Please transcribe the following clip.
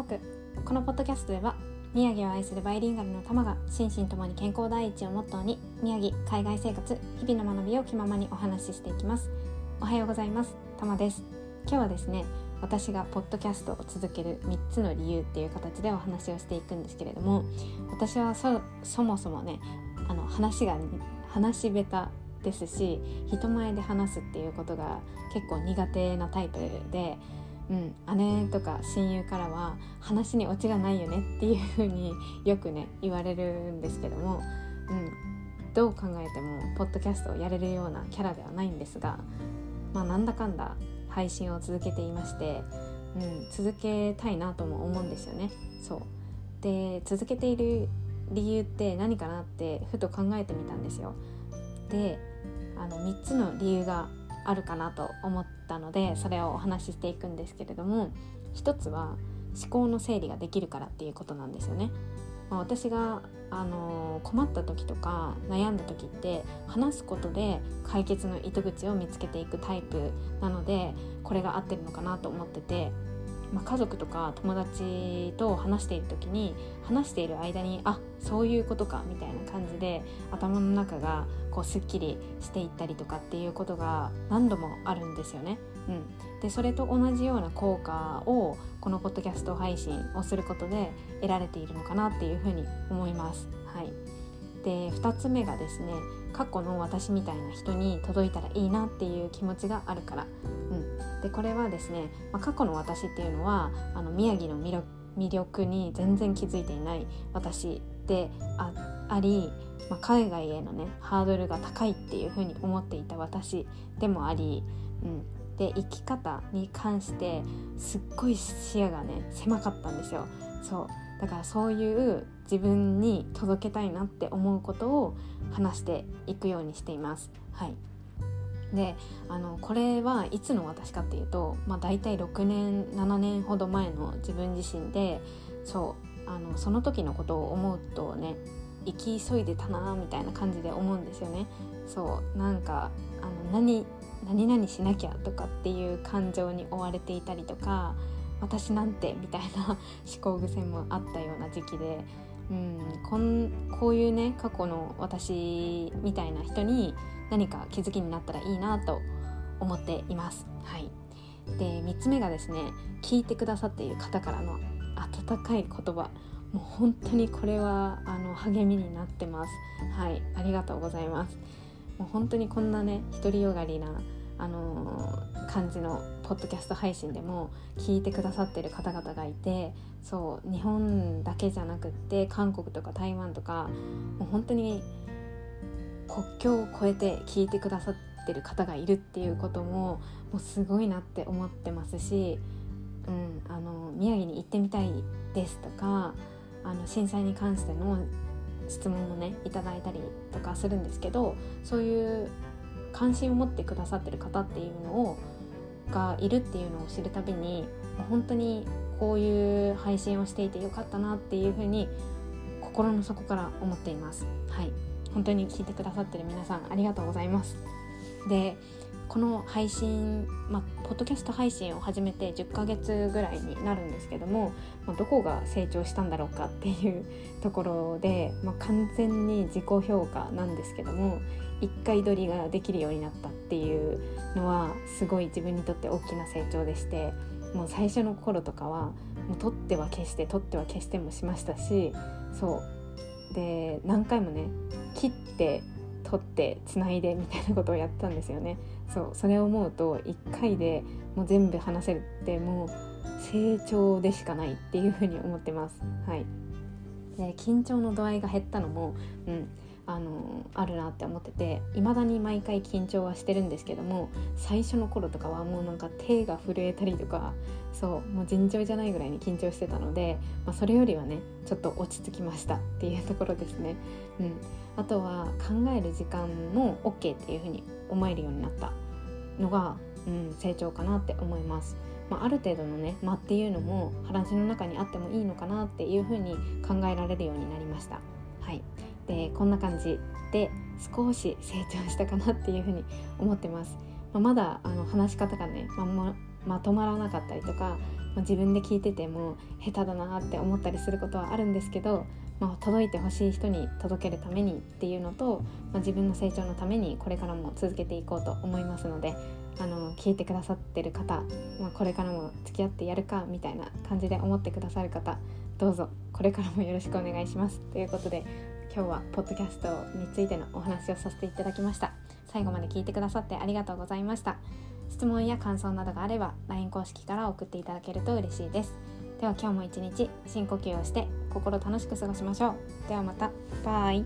ホクこのポッドキャストでは宮城を愛するバイリンガルの玉が心身ともに健康第一をモットーに宮城海外生活日々の学びを気ままにお話ししていきます。おはようございます。玉です。今日はですね私がポッドキャストを続ける3つの理由っていう形でお話をしていくんですけれども私はそもそもねあの話が話し下手ですし人前で話すっていうことが結構苦手なタイプでうん、姉とか親友からは話にオチがないよねっていう風によくね言われるんですけども、うん、どう考えてもポッドキャストをやれるようなキャラではないんですが、まあ、なんだかんだ配信を続けていまして、うん、続けたいなとも思うんですよね。そうで続けている理由って何かなってふと考えてみたんですよ。であの3つの理由があるかなと思ったのでそれをお話ししていくんですけれども一つは思考の整理ができるからっていうことなんですよね。まあ、私が、あのー、困った時とか悩んだ時って話すことで解決の糸口を見つけていくタイプなのでこれが合ってるのかなと思っててまあ、家族とか友達と話している時に話している間にあそういうことかみたいな感じで頭の中がこうすっきりしていったりとかっていうことが何度もあるんですよね。うん、でそれと同じような効果をこのポッドキャスト配信をすることで得られているのかなっていうふうに思います。はい、で2つ目がですね過去の私みたいな人に届いたらいいなっていう気持ちがあるから、うん、でこれはですね、まあ、過去の私っていうのはあの宮城の魅力に全然気づいていない私であり、まあ、海外へのねハードルが高いっていうふうに思っていた私でもあり、うん、で生き方に関してすっごい視野がね狭かったんですよ。そう。だからそういう自分に届けたいなって思うことを話していくようにしています。はいであのこれはいつの私かっていうと、まあ、大体6年7年ほど前の自分自身でそうあのその時のことを思うとね生き急いでたなみたいな感じで思うんですよね。そうなんかあの何何々しなきゃとかっていう感情に追われていたりとか私なんてみたいな思考癖もあったような時期で、うん、こんこういうね過去の私みたいな人に何か気づきになったらいいなと思っています。はい、で3つ目がですね聞いてくださっている方からの温かい言葉もう本当にこれはあの励みになってます。はいありがとうございます。もう本当にこんなね独りよがりなあの感じのポッドキャスト配信でも聞いてくださってる方々がいてそう日本だけじゃなくって韓国とか台湾とかもう本当に国境を越えて聞いてくださってる方がいるっていうことももうすごいなって思ってますし、うん、あの宮城に行ってみたいですとかあの震災に関しての質問もねいただいたりとかするんですけどそういう関心を持ってくださってる方っていうのをがいるっていうのを知るたびに本当にこういう配信をしていてよかったなっていうふうに心の底から思っています。はい本当に聞いてくださってる皆さんありがとうございます。でこの配信、まあ、ポッドキャスト配信を始めて10ヶ月ぐらいになるんですけども、まあ、どこが成長したんだろうかっていうところで、まあ、完全に自己評価なんですけども1回撮りができるようになったっていうのはすごい自分にとって大きな成長でしてもう最初の頃とかはもう撮っては消して撮っては消してもしましたしそう。で何回もね切って撮ってつないでみたいなことをやったんですよね。そうそれを思うと1回でもう全部話せるってもう成長でしかないっていうふうに思ってます。はい。で緊張の度合いが減ったのもうんあのあるなって思ってて未だに毎回緊張はしてるんですけども最初の頃とかはもうなんか手が震えたりとかそうもう尋常じゃないぐらいに緊張してたので、まあ、それよりはねちょっと落ち着きましたっていうところですね。うん、あとは考える時間も OK っていうふうに思えるようになった。のが、うん、成長かなって思います。まあ、ある程度のね間っていうのも話の中にあってもいいのかなっていうふうに考えられるようになりました。はい、でこんな感じで少し成長したかなっていうふうに思ってます。まあ、まだあの話し方がね、まままとまらなかったりとかま自分で聞いてても下手だなって思ったりすることはあるんですけど、まあ、届いてほしい人に届けるためにっていうのと、まあ、自分の成長のためにこれからも続けていこうと思いますのであの聞いてくださってる方、まあ、これからも付き合ってやるかみたいな感じで思ってくださる方どうぞこれからもよろしくお願いします。ということで今日はポッドキャストについてのお話をさせていただきました。最後まで聞いてくださってありがとうございました。質問や感想などがあれば LINE 公式から送っていただけると嬉しいです。では今日も一日深呼吸をして心楽しく過ごしましょう。ではまた。バイ。